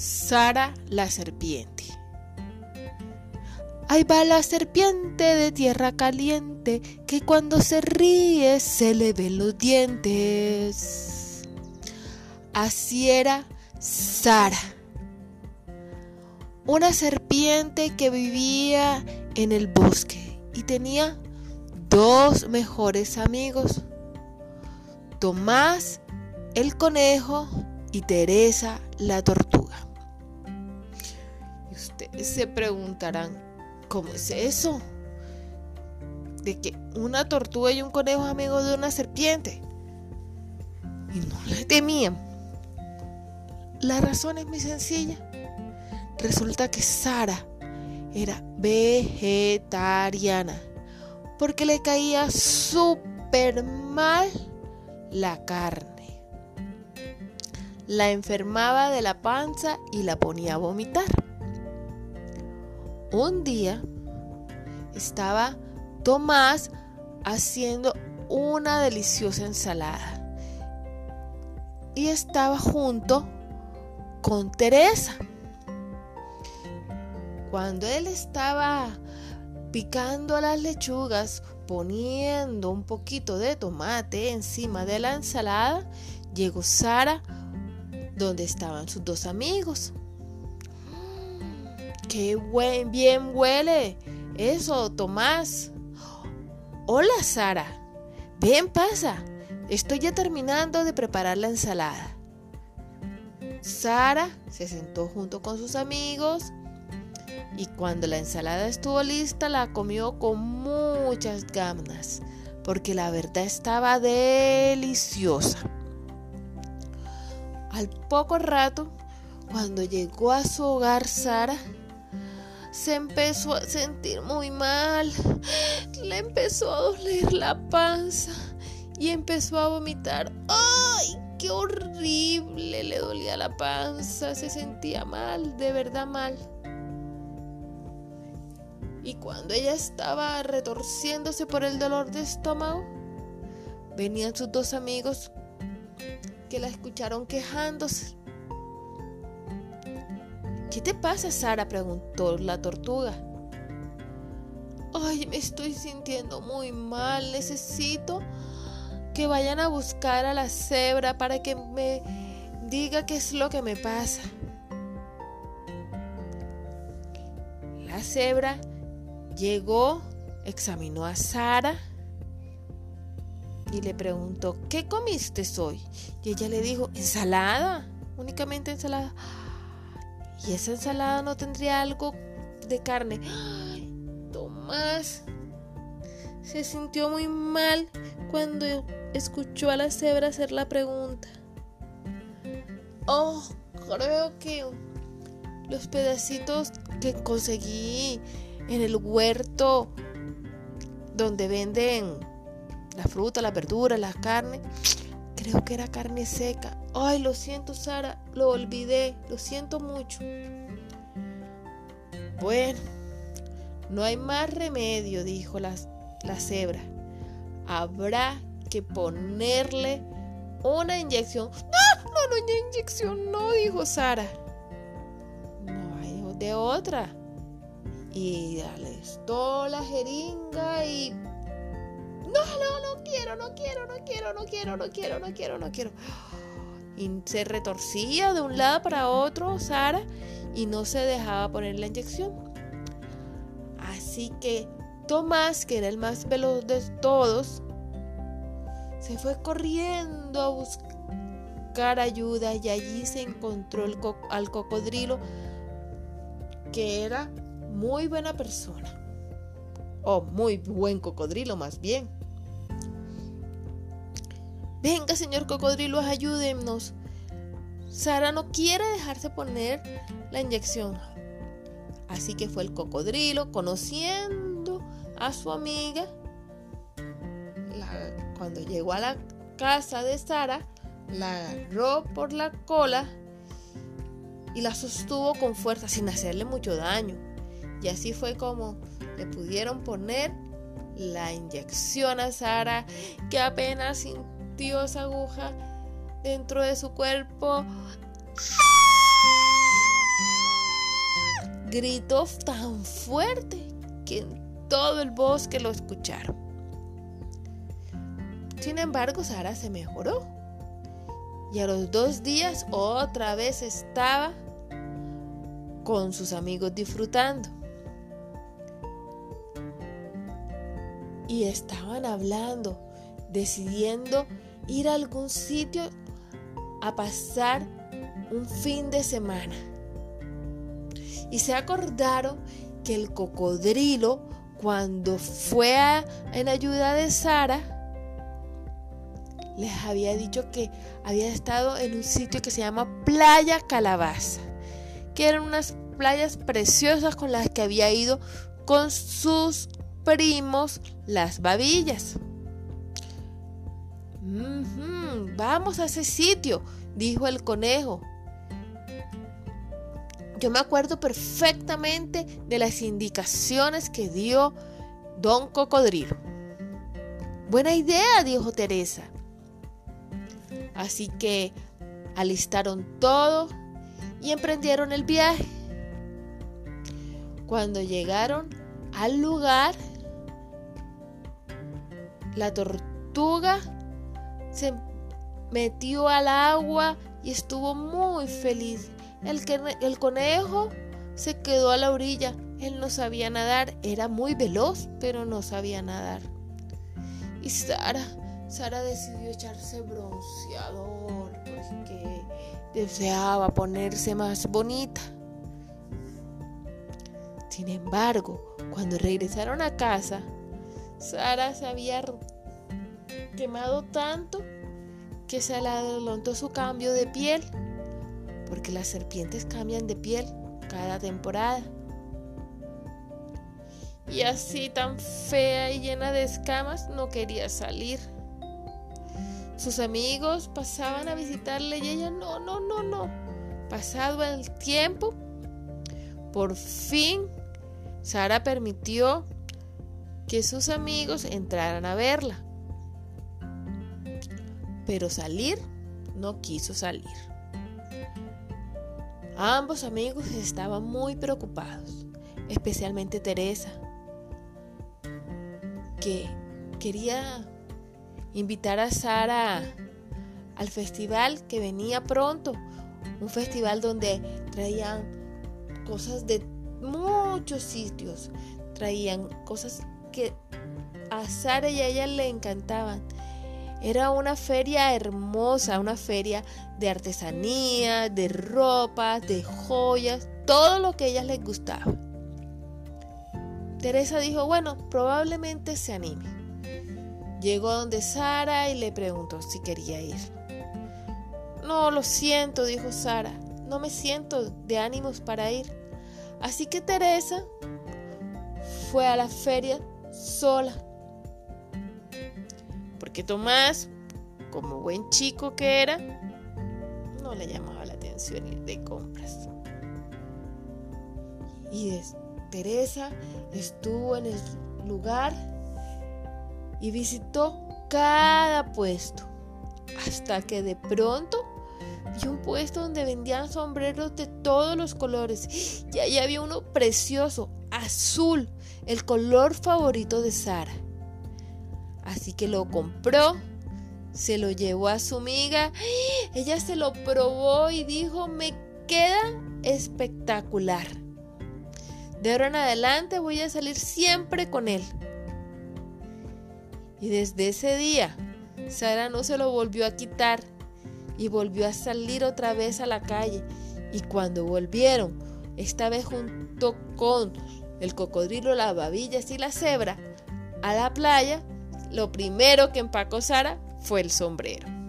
Sara la serpiente. Ahí va la serpiente de tierra caliente que cuando se ríe se le ven los dientes. Así era Sara, una serpiente que vivía en el bosque y tenía dos mejores amigos, Tomás el conejo y Teresa la tortuga. Y ustedes se preguntarán, ¿cómo es eso? De que una tortuga y un conejo amigo de una serpiente. Y no le temían. La razón es muy sencilla. Resulta que Sara era vegetariana porque le caía súper mal la carne. La enfermaba de la panza y la ponía a vomitar. Un día estaba Tomás haciendo una deliciosa ensalada y estaba junto con Teresa. Cuando él estaba picando las lechugas, poniendo un poquito de tomate encima de la ensalada, llegó Sara donde estaban sus dos amigos. ¡Qué buen, bien huele! Eso, Tomás. Hola, Sara. Ven, pasa. Estoy ya terminando de preparar la ensalada. Sara se sentó junto con sus amigos y cuando la ensalada estuvo lista la comió con muchas ganas porque la verdad estaba deliciosa. Al poco rato, cuando llegó a su hogar Sara, se empezó a sentir muy mal, le empezó a doler la panza y empezó a vomitar. ¡Ay! ¡Qué horrible! Le dolía la panza, se sentía mal, de verdad mal. Y cuando ella estaba retorciéndose por el dolor de estómago, venían sus dos amigos que la escucharon quejándose. ¿Qué te pasa, Sara? preguntó la tortuga. Ay, me estoy sintiendo muy mal. Necesito que vayan a buscar a la cebra para que me diga qué es lo que me pasa. La cebra Llegó, examinó a Sara y le preguntó, ¿qué comiste hoy? Y ella le dijo, ensalada, únicamente ensalada. ¿Y esa ensalada no tendría algo de carne? Ay, Tomás se sintió muy mal cuando escuchó a la cebra hacer la pregunta. Oh, creo que los pedacitos que conseguí en el huerto donde venden la fruta, la verdura, la carne. Creo que era carne seca. Ay, lo siento, Sara, lo olvidé, lo siento mucho. Bueno, no hay más remedio, dijo la, la cebra. Habrá que ponerle una inyección. No, no, no, una inyección, no, dijo Sara. No hay de otra y alestó la jeringa y no, no, no quiero, no quiero, no quiero, no quiero, no quiero, no quiero, no quiero. Y se retorcía de un lado para otro Sara y no se dejaba poner la inyección. Así que Tomás, que era el más veloz de todos, se fue corriendo a buscar ayuda y allí se encontró al cocodrilo que era muy buena persona. O muy buen cocodrilo más bien. Venga, señor cocodrilo, ayúdenos. Sara no quiere dejarse poner la inyección. Así que fue el cocodrilo, conociendo a su amiga. cuando llegó a la casa de Sara, la agarró por la cola y la sostuvo con fuerza sin hacerle mucho daño. Y así fue como le pudieron poner la inyección a Sara, que apenas sintió aguja dentro de su cuerpo. gritó tan fuerte que en todo el bosque lo escucharon. Sin embargo, Sara se mejoró y a los dos días otra vez estaba con sus amigos disfrutando. Y estaban hablando, decidiendo ir a algún sitio a pasar un fin de semana. Y se acordaron que el cocodrilo, cuando fue en ayuda de Sara, les había dicho que había estado en un sitio que se llama Playa Calabaza, que eran unas playas preciosas con las que había ido con sus primos las babillas. Vamos a ese sitio, dijo el conejo. Yo me acuerdo perfectamente de las indicaciones que dio don Cocodrilo. Buena idea, dijo Teresa. Así que alistaron todo y emprendieron el viaje. Cuando llegaron al lugar, la tortuga se metió al agua y estuvo muy feliz. El, el conejo se quedó a la orilla. Él no sabía nadar, era muy veloz, pero no sabía nadar. Y Sara Sara decidió echarse bronceador porque deseaba ponerse más bonita. Sin embargo, cuando regresaron a casa, Sara se había quemado tanto que se adelantó su cambio de piel, porque las serpientes cambian de piel cada temporada. Y así tan fea y llena de escamas no quería salir. Sus amigos pasaban a visitarle y ella no, no, no, no. Pasado el tiempo, por fin Sara permitió que sus amigos entraran a verla. Pero salir no quiso salir. Ambos amigos estaban muy preocupados, especialmente Teresa, que quería invitar a Sara al festival que venía pronto. Un festival donde traían cosas de muchos sitios. Traían cosas que a Sara y a ella le encantaban. Era una feria hermosa, una feria de artesanía, de ropa, de joyas, todo lo que a ellas les gustaba. Teresa dijo, bueno, probablemente se anime. Llegó donde Sara y le preguntó si quería ir. No, lo siento, dijo Sara. No me siento de ánimos para ir. Así que Teresa fue a la feria sola. Porque Tomás, como buen chico que era, no le llamaba la atención ir de compras. Y Teresa estuvo en el lugar y visitó cada puesto, hasta que de pronto vio un puesto donde vendían sombreros de todos los colores y ahí había uno precioso, azul, el color favorito de Sara. Así que lo compró, se lo llevó a su amiga, ella se lo probó y dijo, me queda espectacular. De ahora en adelante voy a salir siempre con él. Y desde ese día, Sara no se lo volvió a quitar y volvió a salir otra vez a la calle. Y cuando volvieron, esta vez junto con el cocodrilo, las babillas y la cebra, a la playa, lo primero que empacó Sara fue el sombrero.